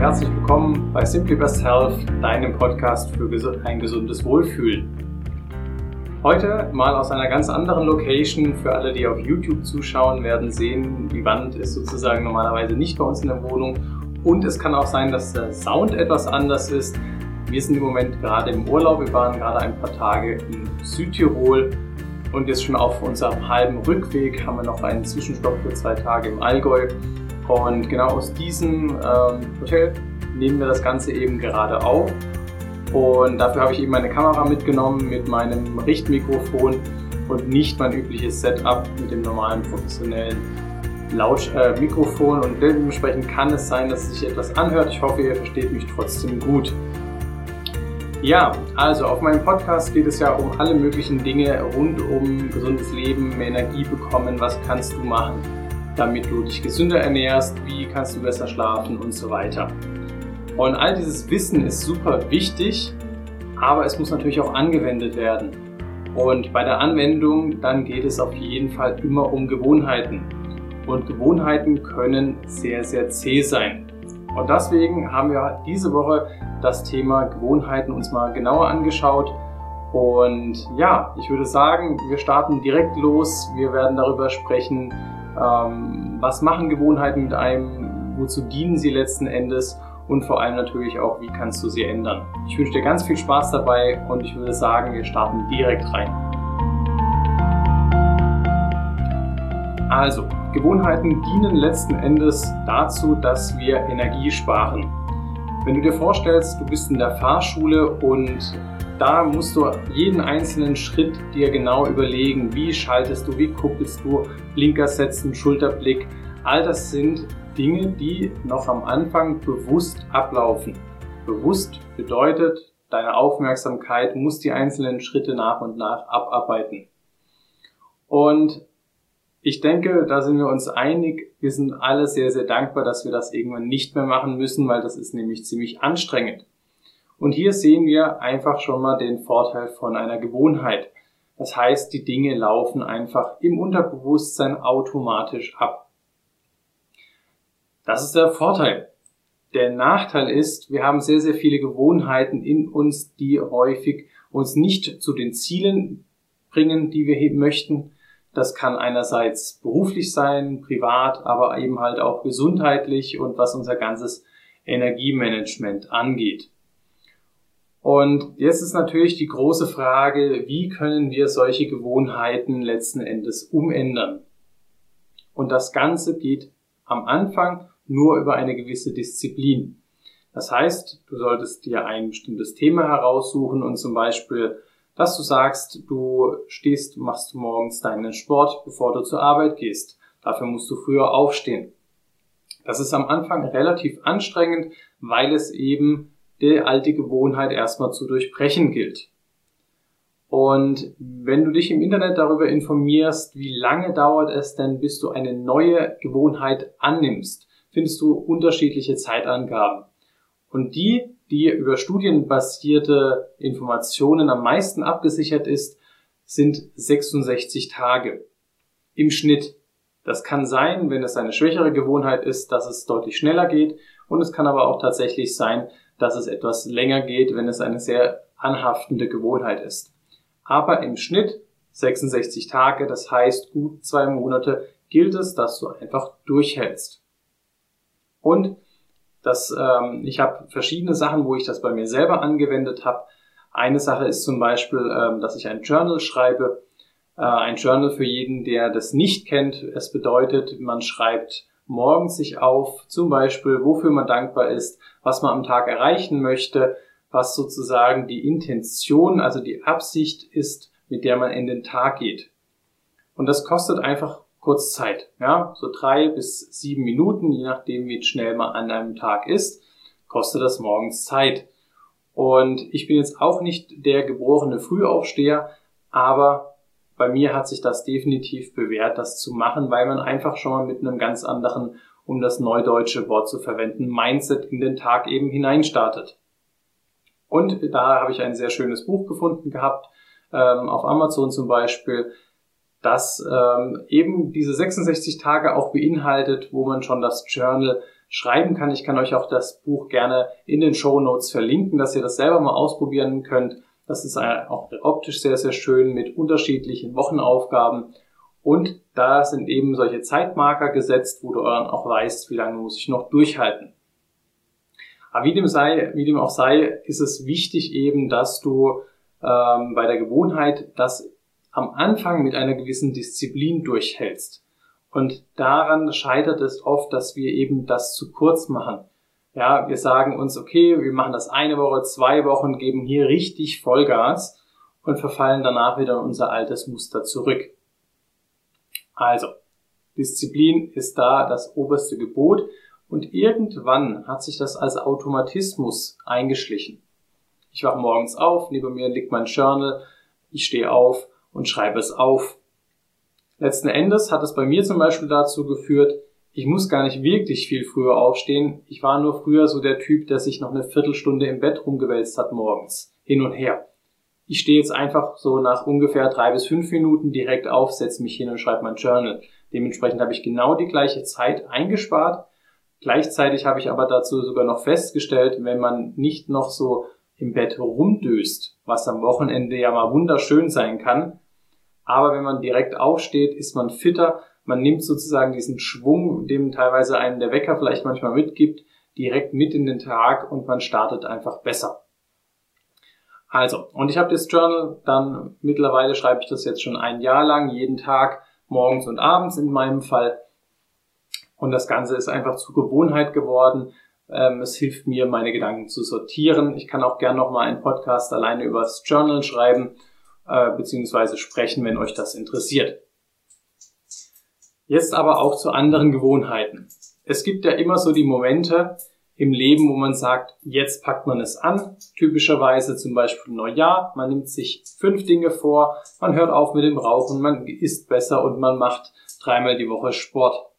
herzlich willkommen bei Simply Best Health, deinem Podcast für ein gesundes Wohlfühlen. Heute mal aus einer ganz anderen Location. Für alle, die auf YouTube zuschauen, werden sehen, die Wand ist sozusagen normalerweise nicht bei uns in der Wohnung. Und es kann auch sein, dass der Sound etwas anders ist. Wir sind im Moment gerade im Urlaub. Wir waren gerade ein paar Tage in Südtirol und jetzt schon auf unserem halben Rückweg haben wir noch einen Zwischenstopp für zwei Tage im Allgäu. Und genau aus diesem ähm, Hotel nehmen wir das Ganze eben gerade auf. Und dafür habe ich eben meine Kamera mitgenommen mit meinem Richtmikrofon und nicht mein übliches Setup mit dem normalen professionellen Laut äh, Mikrofon. Und dementsprechend kann es sein, dass sich etwas anhört. Ich hoffe, ihr versteht mich trotzdem gut. Ja, also auf meinem Podcast geht es ja um alle möglichen Dinge rund um gesundes Leben, mehr Energie bekommen, was kannst du machen, damit du dich gesünder ernährst, wie kannst du besser schlafen und so weiter. Und all dieses Wissen ist super wichtig, aber es muss natürlich auch angewendet werden. Und bei der Anwendung, dann geht es auf jeden Fall immer um Gewohnheiten. Und Gewohnheiten können sehr, sehr zäh sein. Und deswegen haben wir diese Woche das Thema Gewohnheiten uns mal genauer angeschaut. Und ja, ich würde sagen, wir starten direkt los. Wir werden darüber sprechen, ähm, was machen Gewohnheiten mit einem, wozu dienen sie letzten Endes und vor allem natürlich auch, wie kannst du sie ändern. Ich wünsche dir ganz viel Spaß dabei und ich würde sagen, wir starten direkt rein. Also, Gewohnheiten dienen letzten Endes dazu, dass wir Energie sparen. Wenn du dir vorstellst, du bist in der Fahrschule und da musst du jeden einzelnen Schritt dir genau überlegen, wie schaltest du, wie kuppelst du, Blinker setzen, Schulterblick. All das sind Dinge, die noch am Anfang bewusst ablaufen. Bewusst bedeutet, deine Aufmerksamkeit muss die einzelnen Schritte nach und nach abarbeiten. Und ich denke, da sind wir uns einig. Wir sind alle sehr, sehr dankbar, dass wir das irgendwann nicht mehr machen müssen, weil das ist nämlich ziemlich anstrengend. Und hier sehen wir einfach schon mal den Vorteil von einer Gewohnheit. Das heißt, die Dinge laufen einfach im Unterbewusstsein automatisch ab. Das ist der Vorteil. Der Nachteil ist, wir haben sehr, sehr viele Gewohnheiten in uns, die häufig uns nicht zu den Zielen bringen, die wir möchten, das kann einerseits beruflich sein, privat, aber eben halt auch gesundheitlich und was unser ganzes Energiemanagement angeht. Und jetzt ist natürlich die große Frage, wie können wir solche Gewohnheiten letzten Endes umändern? Und das Ganze geht am Anfang nur über eine gewisse Disziplin. Das heißt, du solltest dir ein bestimmtes Thema heraussuchen und zum Beispiel dass du sagst, du stehst, machst morgens deinen Sport, bevor du zur Arbeit gehst. Dafür musst du früher aufstehen. Das ist am Anfang relativ anstrengend, weil es eben die alte Gewohnheit erstmal zu durchbrechen gilt. Und wenn du dich im Internet darüber informierst, wie lange dauert es denn, bis du eine neue Gewohnheit annimmst, findest du unterschiedliche Zeitangaben. Und die die über studienbasierte Informationen am meisten abgesichert ist, sind 66 Tage im Schnitt. Das kann sein, wenn es eine schwächere Gewohnheit ist, dass es deutlich schneller geht. Und es kann aber auch tatsächlich sein, dass es etwas länger geht, wenn es eine sehr anhaftende Gewohnheit ist. Aber im Schnitt 66 Tage, das heißt gut zwei Monate, gilt es, dass du einfach durchhältst. Und dass ähm, ich habe verschiedene Sachen, wo ich das bei mir selber angewendet habe. Eine Sache ist zum Beispiel, ähm, dass ich ein Journal schreibe. Äh, ein Journal für jeden, der das nicht kennt. Es bedeutet, man schreibt morgens sich auf, zum Beispiel, wofür man dankbar ist, was man am Tag erreichen möchte, was sozusagen die Intention, also die Absicht ist, mit der man in den Tag geht. Und das kostet einfach kurz Zeit. Ja, so drei bis sieben Minuten, je nachdem, wie schnell man an einem Tag ist, kostet das morgens Zeit. Und ich bin jetzt auch nicht der geborene Frühaufsteher, aber bei mir hat sich das definitiv bewährt, das zu machen, weil man einfach schon mal mit einem ganz anderen, um das neudeutsche Wort zu verwenden, Mindset in den Tag eben hineinstartet. Und da habe ich ein sehr schönes Buch gefunden gehabt, ähm, auf Amazon zum Beispiel, das ähm, eben diese 66 Tage auch beinhaltet, wo man schon das Journal schreiben kann. Ich kann euch auch das Buch gerne in den Show Notes verlinken, dass ihr das selber mal ausprobieren könnt. Das ist auch optisch sehr, sehr schön mit unterschiedlichen Wochenaufgaben. Und da sind eben solche Zeitmarker gesetzt, wo du dann auch weißt, wie lange muss ich noch durchhalten. Aber wie dem, sei, wie dem auch sei, ist es wichtig eben, dass du ähm, bei der Gewohnheit das am Anfang mit einer gewissen Disziplin durchhältst. Und daran scheitert es oft, dass wir eben das zu kurz machen. Ja, wir sagen uns, okay, wir machen das eine Woche, zwei Wochen, geben hier richtig Vollgas und verfallen danach wieder in unser altes Muster zurück. Also, Disziplin ist da das oberste Gebot und irgendwann hat sich das als Automatismus eingeschlichen. Ich wache morgens auf, neben mir liegt mein Journal, ich stehe auf und schreibe es auf. Letzten Endes hat es bei mir zum Beispiel dazu geführt, ich muss gar nicht wirklich viel früher aufstehen. Ich war nur früher so der Typ, der sich noch eine Viertelstunde im Bett rumgewälzt hat morgens. Hin und her. Ich stehe jetzt einfach so nach ungefähr drei bis fünf Minuten direkt auf, setze mich hin und schreibe mein Journal. Dementsprechend habe ich genau die gleiche Zeit eingespart. Gleichzeitig habe ich aber dazu sogar noch festgestellt, wenn man nicht noch so im Bett rumdöst, was am Wochenende ja mal wunderschön sein kann, aber wenn man direkt aufsteht, ist man fitter, man nimmt sozusagen diesen Schwung, dem teilweise einem der Wecker vielleicht manchmal mitgibt, direkt mit in den Tag und man startet einfach besser. Also, und ich habe das Journal dann mittlerweile schreibe ich das jetzt schon ein Jahr lang, jeden Tag, morgens und abends in meinem Fall. Und das Ganze ist einfach zur Gewohnheit geworden. Ähm, es hilft mir, meine Gedanken zu sortieren. Ich kann auch gern nochmal einen Podcast alleine über das Journal schreiben, äh, beziehungsweise sprechen, wenn euch das interessiert. Jetzt aber auch zu anderen Gewohnheiten. Es gibt ja immer so die Momente, im Leben, wo man sagt, jetzt packt man es an. Typischerweise zum Beispiel Neujahr. Man nimmt sich fünf Dinge vor, man hört auf mit dem Rauchen, man isst besser und man macht dreimal die Woche Sport.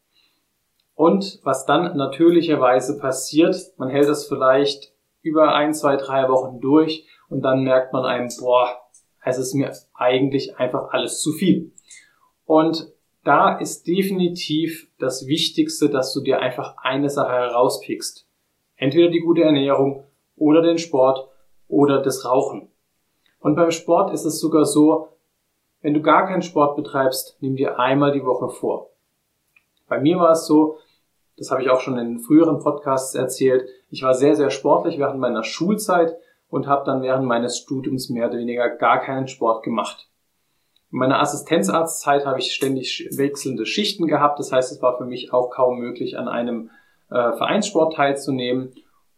Und was dann natürlicherweise passiert, man hält das vielleicht über ein, zwei, drei Wochen durch und dann merkt man einem, boah, es ist mir eigentlich einfach alles zu viel. Und da ist definitiv das Wichtigste, dass du dir einfach eine Sache herauspickst. Entweder die gute Ernährung oder den Sport oder das Rauchen. Und beim Sport ist es sogar so, wenn du gar keinen Sport betreibst, nimm dir einmal die Woche vor. Bei mir war es so, das habe ich auch schon in früheren Podcasts erzählt, ich war sehr, sehr sportlich während meiner Schulzeit und habe dann während meines Studiums mehr oder weniger gar keinen Sport gemacht. In meiner Assistenzarztzeit habe ich ständig wechselnde Schichten gehabt, das heißt, es war für mich auch kaum möglich, an einem äh, Vereinssport teilzunehmen.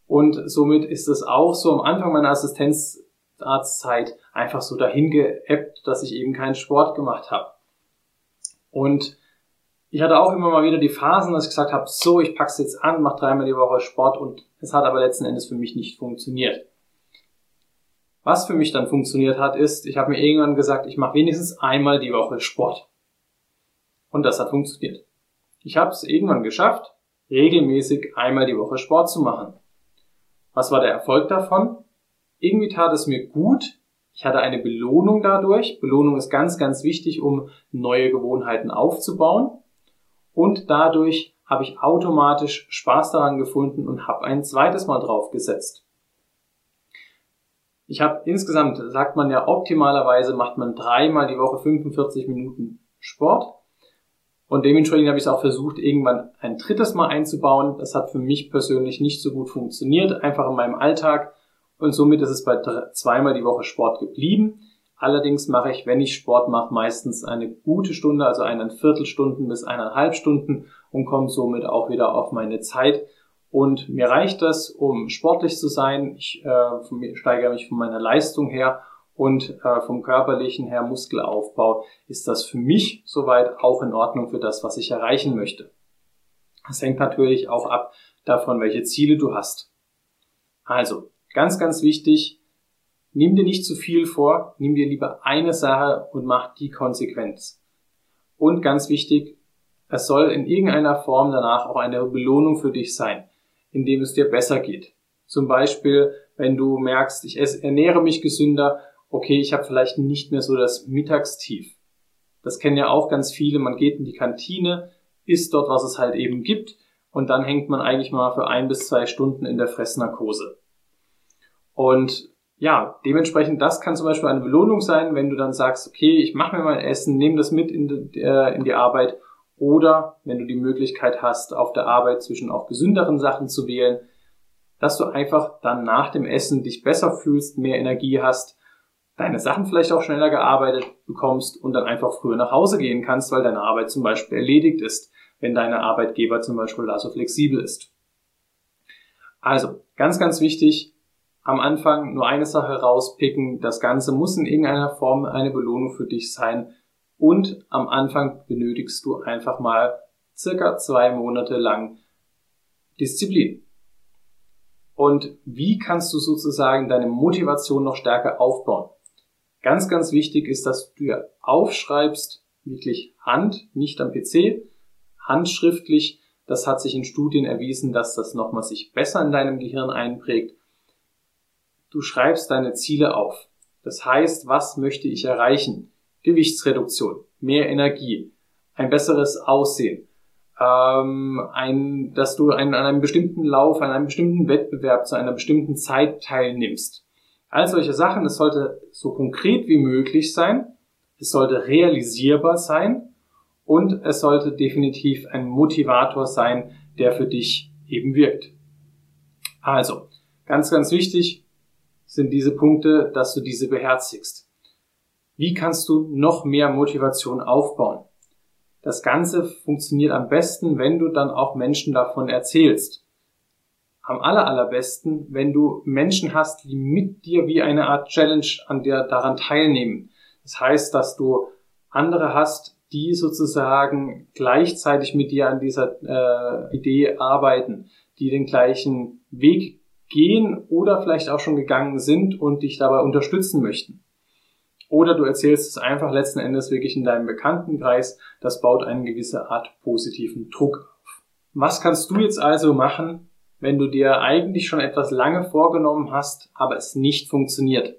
Und somit ist es auch so am Anfang meiner Assistenzarztzeit einfach so dahin geebbt, dass ich eben keinen Sport gemacht habe. Und ich hatte auch immer mal wieder die Phasen, dass ich gesagt habe, so, ich pack's jetzt an, mach dreimal die Woche Sport und es hat aber letzten Endes für mich nicht funktioniert. Was für mich dann funktioniert hat, ist, ich habe mir irgendwann gesagt, ich mache wenigstens einmal die Woche Sport. Und das hat funktioniert. Ich habe es irgendwann geschafft, regelmäßig einmal die Woche Sport zu machen. Was war der Erfolg davon? Irgendwie tat es mir gut. Ich hatte eine Belohnung dadurch. Belohnung ist ganz, ganz wichtig, um neue Gewohnheiten aufzubauen. Und dadurch habe ich automatisch Spaß daran gefunden und habe ein zweites Mal draufgesetzt. Ich habe insgesamt, sagt man ja, optimalerweise macht man dreimal die Woche 45 Minuten Sport. Und dementsprechend habe ich es auch versucht, irgendwann ein drittes Mal einzubauen. Das hat für mich persönlich nicht so gut funktioniert, einfach in meinem Alltag. Und somit ist es bei zweimal die Woche Sport geblieben. Allerdings mache ich, wenn ich Sport mache, meistens eine gute Stunde, also eine Viertelstunden bis eineinhalb Stunden und komme somit auch wieder auf meine Zeit. Und mir reicht das, um sportlich zu sein. Ich äh, steigere mich von meiner Leistung her und äh, vom körperlichen her Muskelaufbau ist das für mich soweit auch in Ordnung für das, was ich erreichen möchte. Das hängt natürlich auch ab davon, welche Ziele du hast. Also, ganz, ganz wichtig, nimm dir nicht zu viel vor, nimm dir lieber eine Sache und mach die Konsequenz. Und ganz wichtig, es soll in irgendeiner Form danach auch eine Belohnung für dich sein, indem es dir besser geht. Zum Beispiel, wenn du merkst, ich ernähre mich gesünder okay, ich habe vielleicht nicht mehr so das Mittagstief. Das kennen ja auch ganz viele. Man geht in die Kantine, isst dort, was es halt eben gibt. und dann hängt man eigentlich mal für ein bis zwei Stunden in der Fressnarkose. Und ja, dementsprechend, das kann zum Beispiel eine Belohnung sein, wenn du dann sagst, okay, ich mache mir mein Essen, nehme das mit in die, äh, in die Arbeit oder wenn du die Möglichkeit hast, auf der Arbeit zwischen auch gesünderen Sachen zu wählen, dass du einfach dann nach dem Essen dich besser fühlst, mehr Energie hast, deine Sachen vielleicht auch schneller gearbeitet bekommst und dann einfach früher nach Hause gehen kannst, weil deine Arbeit zum Beispiel erledigt ist, wenn deine Arbeitgeber zum Beispiel da so flexibel ist. Also, ganz, ganz wichtig, am Anfang nur eine Sache rauspicken. Das Ganze muss in irgendeiner Form eine Belohnung für dich sein. Und am Anfang benötigst du einfach mal circa zwei Monate lang Disziplin. Und wie kannst du sozusagen deine Motivation noch stärker aufbauen? Ganz, ganz wichtig ist, dass du dir aufschreibst, wirklich Hand, nicht am PC, handschriftlich. Das hat sich in Studien erwiesen, dass das nochmal sich besser in deinem Gehirn einprägt. Du schreibst deine Ziele auf. Das heißt, was möchte ich erreichen? Gewichtsreduktion, mehr Energie, ein besseres Aussehen, ähm, ein, dass du an einem bestimmten Lauf, an einem bestimmten Wettbewerb zu einer bestimmten Zeit teilnimmst. All solche Sachen, es sollte so konkret wie möglich sein, es sollte realisierbar sein und es sollte definitiv ein Motivator sein, der für dich eben wirkt. Also, ganz, ganz wichtig sind diese Punkte, dass du diese beherzigst. Wie kannst du noch mehr Motivation aufbauen? Das Ganze funktioniert am besten, wenn du dann auch Menschen davon erzählst. Am aller, allerbesten, wenn du Menschen hast, die mit dir wie eine Art Challenge an der daran teilnehmen. Das heißt, dass du andere hast, die sozusagen gleichzeitig mit dir an dieser äh, Idee arbeiten, die den gleichen Weg gehen oder vielleicht auch schon gegangen sind und dich dabei unterstützen möchten. Oder du erzählst es einfach letzten Endes wirklich in deinem Bekanntenkreis. Das baut eine gewisse Art positiven Druck auf. Was kannst du jetzt also machen, wenn du dir eigentlich schon etwas lange vorgenommen hast, aber es nicht funktioniert?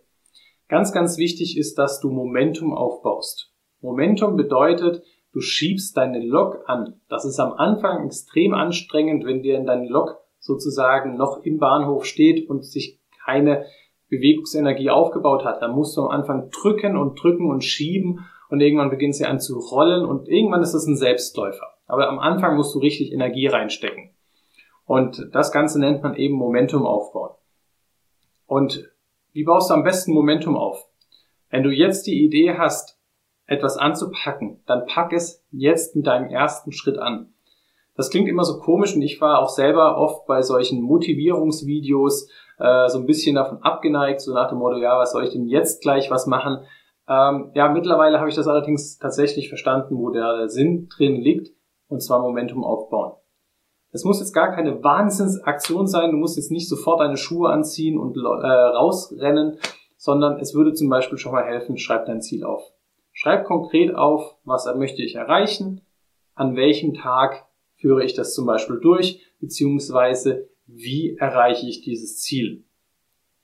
Ganz, ganz wichtig ist, dass du Momentum aufbaust. Momentum bedeutet, du schiebst deine Lok an. Das ist am Anfang extrem anstrengend, wenn dir deine Lok sozusagen noch im Bahnhof steht und sich keine Bewegungsenergie aufgebaut hat. Dann musst du am Anfang drücken und drücken und schieben und irgendwann beginnt sie an zu rollen und irgendwann ist es ein Selbstläufer. Aber am Anfang musst du richtig Energie reinstecken. Und das Ganze nennt man eben Momentum aufbauen. Und wie baust du am besten Momentum auf? Wenn du jetzt die Idee hast, etwas anzupacken, dann pack es jetzt mit deinem ersten Schritt an. Das klingt immer so komisch und ich war auch selber oft bei solchen Motivierungsvideos äh, so ein bisschen davon abgeneigt, so nach dem Motto, ja, was soll ich denn jetzt gleich was machen? Ähm, ja, mittlerweile habe ich das allerdings tatsächlich verstanden, wo der, Sinn drin liegt, und zwar Momentum aufbauen. Es muss jetzt gar keine Wahnsinnsaktion sein, du musst jetzt nicht sofort deine Schuhe anziehen und äh, rausrennen, sondern es würde zum Beispiel schon mal helfen, schreib dein Ziel auf. Schreib konkret auf, was möchte ich erreichen, an welchem Tag führe ich das zum Beispiel durch, beziehungsweise wie erreiche ich dieses Ziel.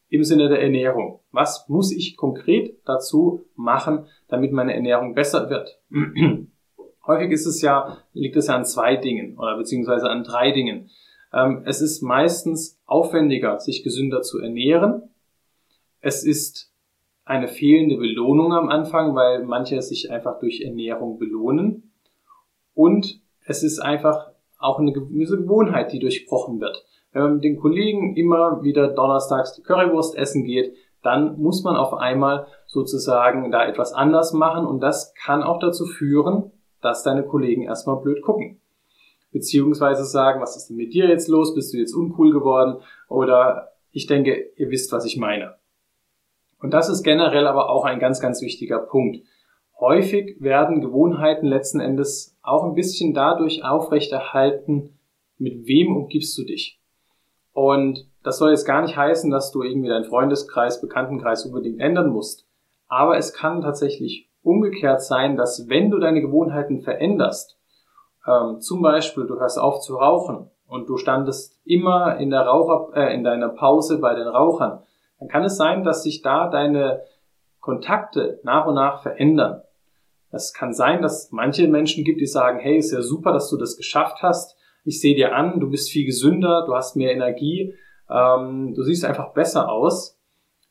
Im Sinne der Ernährung. Was muss ich konkret dazu machen, damit meine Ernährung besser wird? Häufig ist es ja, liegt es ja an zwei Dingen oder beziehungsweise an drei Dingen. Ähm, es ist meistens aufwendiger, sich gesünder zu ernähren. Es ist eine fehlende Belohnung am Anfang, weil manche sich einfach durch Ernährung belohnen. Und es ist einfach auch eine gewisse Gewohnheit, die durchbrochen wird. Wenn man mit den Kollegen immer wieder donnerstags die Currywurst essen geht, dann muss man auf einmal sozusagen da etwas anders machen und das kann auch dazu führen, dass deine Kollegen erstmal blöd gucken. Beziehungsweise sagen, was ist denn mit dir jetzt los? Bist du jetzt uncool geworden? Oder ich denke, ihr wisst, was ich meine. Und das ist generell aber auch ein ganz, ganz wichtiger Punkt. Häufig werden Gewohnheiten letzten Endes auch ein bisschen dadurch aufrechterhalten, mit wem umgibst du dich. Und das soll jetzt gar nicht heißen, dass du irgendwie deinen Freundeskreis, Bekanntenkreis unbedingt ändern musst. Aber es kann tatsächlich umgekehrt sein, dass wenn du deine Gewohnheiten veränderst, ähm, zum Beispiel du hörst auf zu rauchen und du standest immer in der Raucher, äh, in deiner Pause bei den Rauchern, dann kann es sein, dass sich da deine Kontakte nach und nach verändern. Es kann sein, dass manche Menschen gibt, die sagen, hey, ist ja super, dass du das geschafft hast. ich sehe dir an, du bist viel gesünder, du hast mehr Energie, ähm, du siehst einfach besser aus.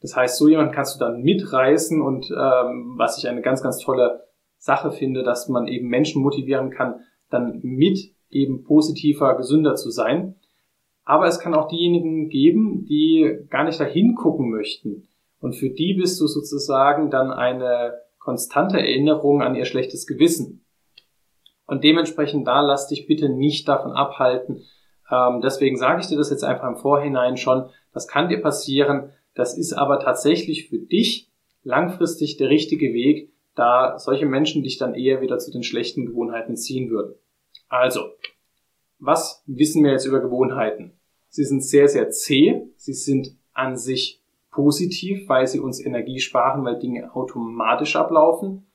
Das heißt, so jemand kannst du dann mitreißen und ähm, was ich eine ganz, ganz tolle Sache finde, dass man eben Menschen motivieren kann, dann mit eben positiver, gesünder zu sein. Aber es kann auch diejenigen geben, die gar nicht dahin gucken möchten. Und für die bist du sozusagen dann eine konstante Erinnerung an ihr schlechtes Gewissen. Und dementsprechend da lass dich bitte nicht davon abhalten. Ähm, deswegen sage ich dir das jetzt einfach im Vorhinein schon. Das kann dir passieren. Das ist aber tatsächlich für dich langfristig der richtige Weg, da solche Menschen dich dann eher wieder zu den schlechten Gewohnheiten ziehen würden. Also, was wissen wir jetzt über Gewohnheiten? Sie sind sehr, sehr zäh. Sie sind an sich positiv, weil sie uns Energie sparen, weil Dinge automatisch ablaufen.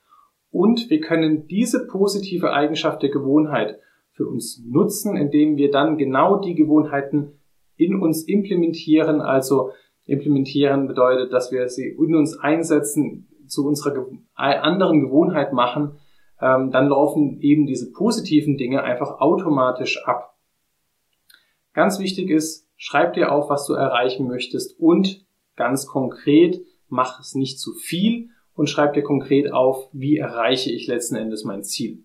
Und wir können diese positive Eigenschaft der Gewohnheit für uns nutzen, indem wir dann genau die Gewohnheiten in uns implementieren. Also implementieren bedeutet, dass wir sie in uns einsetzen, zu unserer anderen Gewohnheit machen. Ähm, dann laufen eben diese positiven Dinge einfach automatisch ab. Ganz wichtig ist, schreib dir auf, was du erreichen möchtest und ganz konkret, mach es nicht zu viel, und schreib dir konkret auf, wie erreiche ich letzten Endes mein Ziel.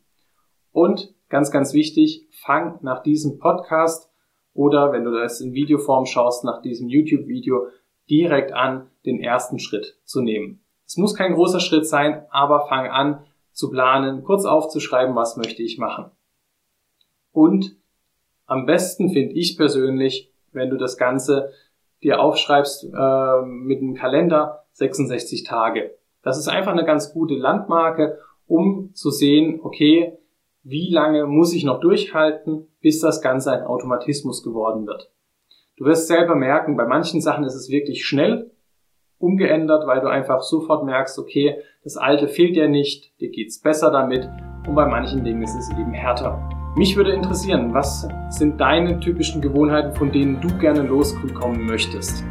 Und ganz, ganz wichtig, fang nach diesem Podcast oder wenn du das in Videoform schaust, nach diesem YouTube-Video direkt an, den ersten Schritt zu nehmen. Es muss kein großer Schritt sein, aber fang an zu planen, kurz aufzuschreiben, was möchte ich machen. Und am besten finde ich persönlich, wenn du das Ganze dir aufschreibst äh, mit einem Kalender 66 Tage. Das ist einfach eine ganz gute Landmarke, um zu sehen, okay, wie lange muss ich noch durchhalten, bis das Ganze ein Automatismus geworden wird. Du wirst selber merken, bei manchen Sachen ist es wirklich schnell umgeändert, weil du einfach sofort merkst, okay, das Alte fehlt dir nicht, dir geht's besser damit und bei manchen Dingen ist es eben härter. Mich würde interessieren, was sind deine typischen Gewohnheiten, von denen du gerne loskommen möchtest?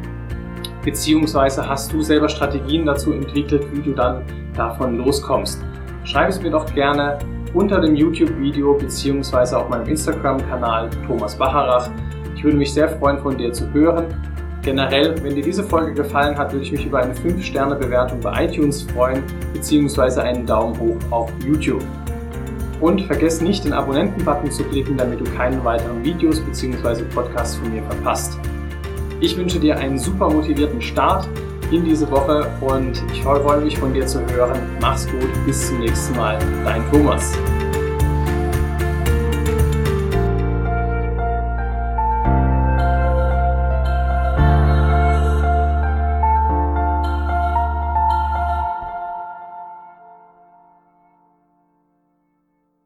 beziehungsweise hast du selber Strategien dazu entwickelt, wie du dann davon loskommst. Schreib es mir doch gerne unter dem YouTube-Video beziehungsweise auf meinem Instagram-Kanal Thomas Bacharach. Ich würde mich sehr freuen, von dir zu hören. Generell, wenn dir diese Folge gefallen hat, würde ich mich über eine 5-Sterne-Bewertung bei iTunes freuen, beziehungsweise einen Daumen hoch auf YouTube. Und vergiss nicht, den Abonnenten-Button zu klicken, damit du keine weiteren Videos bzw. Podcasts von mir verpasst. Ich wünsche dir einen super motivierten Start in diese Woche und ich freue mich von dir zu hören. Mach's gut, bis zum nächsten Mal. Dein Thomas.